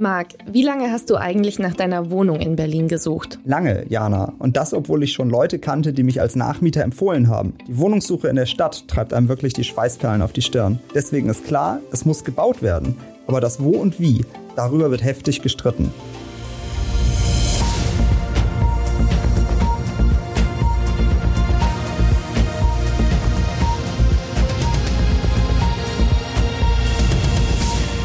Marc, wie lange hast du eigentlich nach deiner Wohnung in Berlin gesucht? Lange, Jana. Und das, obwohl ich schon Leute kannte, die mich als Nachmieter empfohlen haben. Die Wohnungssuche in der Stadt treibt einem wirklich die Schweißperlen auf die Stirn. Deswegen ist klar, es muss gebaut werden. Aber das Wo und Wie, darüber wird heftig gestritten.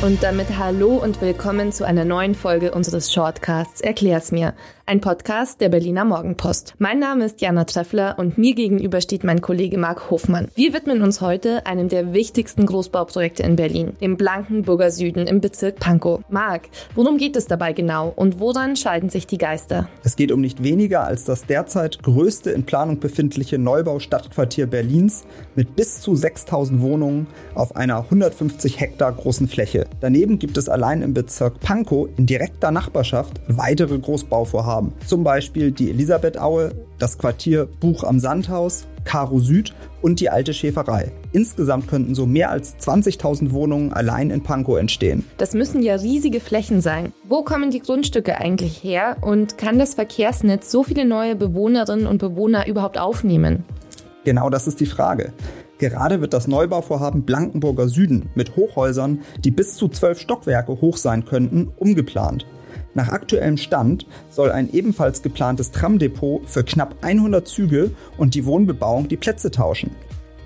Und damit hallo und willkommen zu einer neuen Folge unseres Shortcasts Erklär's mir, ein Podcast der Berliner Morgenpost. Mein Name ist Jana Treffler und mir gegenüber steht mein Kollege Marc Hofmann. Wir widmen uns heute einem der wichtigsten Großbauprojekte in Berlin, im Blankenburger Süden im Bezirk Pankow. Marc, worum geht es dabei genau und woran scheiden sich die Geister? Es geht um nicht weniger als das derzeit größte in Planung befindliche Neubau-Stadtquartier Berlins mit bis zu 6000 Wohnungen auf einer 150 Hektar großen Fläche. Daneben gibt es allein im Bezirk Pankow in direkter Nachbarschaft weitere Großbauvorhaben. Zum Beispiel die Elisabethaue, das Quartier Buch am Sandhaus, Karo Süd und die alte Schäferei. Insgesamt könnten so mehr als 20.000 Wohnungen allein in Pankow entstehen. Das müssen ja riesige Flächen sein. Wo kommen die Grundstücke eigentlich her und kann das Verkehrsnetz so viele neue Bewohnerinnen und Bewohner überhaupt aufnehmen? Genau das ist die Frage. Gerade wird das Neubauvorhaben Blankenburger Süden mit Hochhäusern, die bis zu zwölf Stockwerke hoch sein könnten, umgeplant. Nach aktuellem Stand soll ein ebenfalls geplantes Tramdepot für knapp 100 Züge und die Wohnbebauung die Plätze tauschen.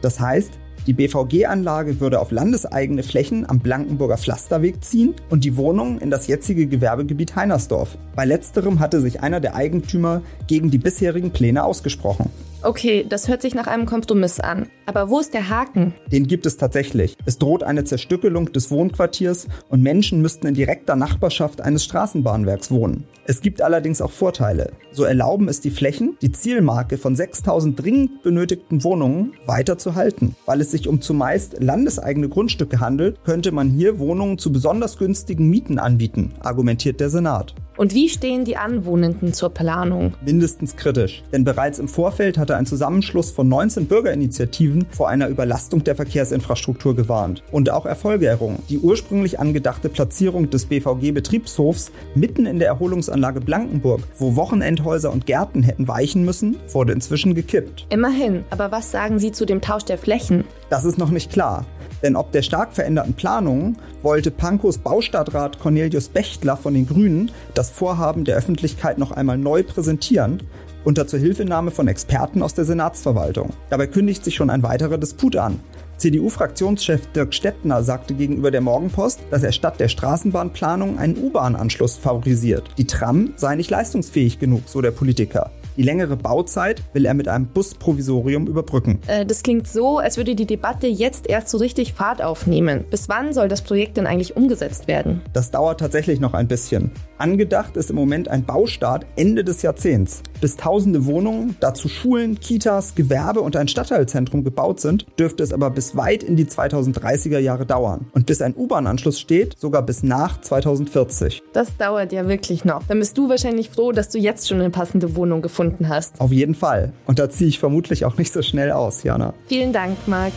Das heißt, die BVG-Anlage würde auf landeseigene Flächen am Blankenburger Pflasterweg ziehen und die Wohnungen in das jetzige Gewerbegebiet Heinersdorf. Bei letzterem hatte sich einer der Eigentümer gegen die bisherigen Pläne ausgesprochen. Okay, das hört sich nach einem Kompromiss an. Aber wo ist der Haken? Den gibt es tatsächlich. Es droht eine Zerstückelung des Wohnquartiers und Menschen müssten in direkter Nachbarschaft eines Straßenbahnwerks wohnen. Es gibt allerdings auch Vorteile. So erlauben es die Flächen, die Zielmarke von 6000 dringend benötigten Wohnungen weiter zu halten. Weil es sich um zumeist landeseigene Grundstücke handelt, könnte man hier Wohnungen zu besonders günstigen Mieten anbieten, argumentiert der Senat. Und wie stehen die Anwohnenden zur Planung? Mindestens kritisch. Denn bereits im Vorfeld hatte ein Zusammenschluss von 19 Bürgerinitiativen vor einer Überlastung der Verkehrsinfrastruktur gewarnt. Und auch Erfolge errungen. Die ursprünglich angedachte Platzierung des BVG-Betriebshofs mitten in der Erholungsanlage Blankenburg, wo Wochenendhäuser und Gärten hätten weichen müssen, wurde inzwischen gekippt. Immerhin. Aber was sagen Sie zu dem Tausch der Flächen? Das ist noch nicht klar. Denn ob der stark veränderten Planungen wollte Pankos Baustadtrat Cornelius Bechtler von den Grünen das Vorhaben der Öffentlichkeit noch einmal neu präsentieren, unter Zuhilfenahme von Experten aus der Senatsverwaltung. Dabei kündigt sich schon ein weiterer Disput an. CDU-Fraktionschef Dirk Stettner sagte gegenüber der Morgenpost, dass er statt der Straßenbahnplanung einen U-Bahn-Anschluss favorisiert. Die Tram sei nicht leistungsfähig genug, so der Politiker. Die längere Bauzeit will er mit einem Busprovisorium überbrücken. Äh, das klingt so, als würde die Debatte jetzt erst so richtig Fahrt aufnehmen. Bis wann soll das Projekt denn eigentlich umgesetzt werden? Das dauert tatsächlich noch ein bisschen. Angedacht ist im Moment ein Baustart Ende des Jahrzehnts. Bis tausende Wohnungen, dazu Schulen, Kitas, Gewerbe und ein Stadtteilzentrum gebaut sind, dürfte es aber bis weit in die 2030er Jahre dauern. Und bis ein U-Bahn-Anschluss steht, sogar bis nach 2040. Das dauert ja wirklich noch. Dann bist du wahrscheinlich froh, dass du jetzt schon eine passende Wohnung gefunden hast. Auf jeden Fall. Und da ziehe ich vermutlich auch nicht so schnell aus, Jana. Vielen Dank, Marc.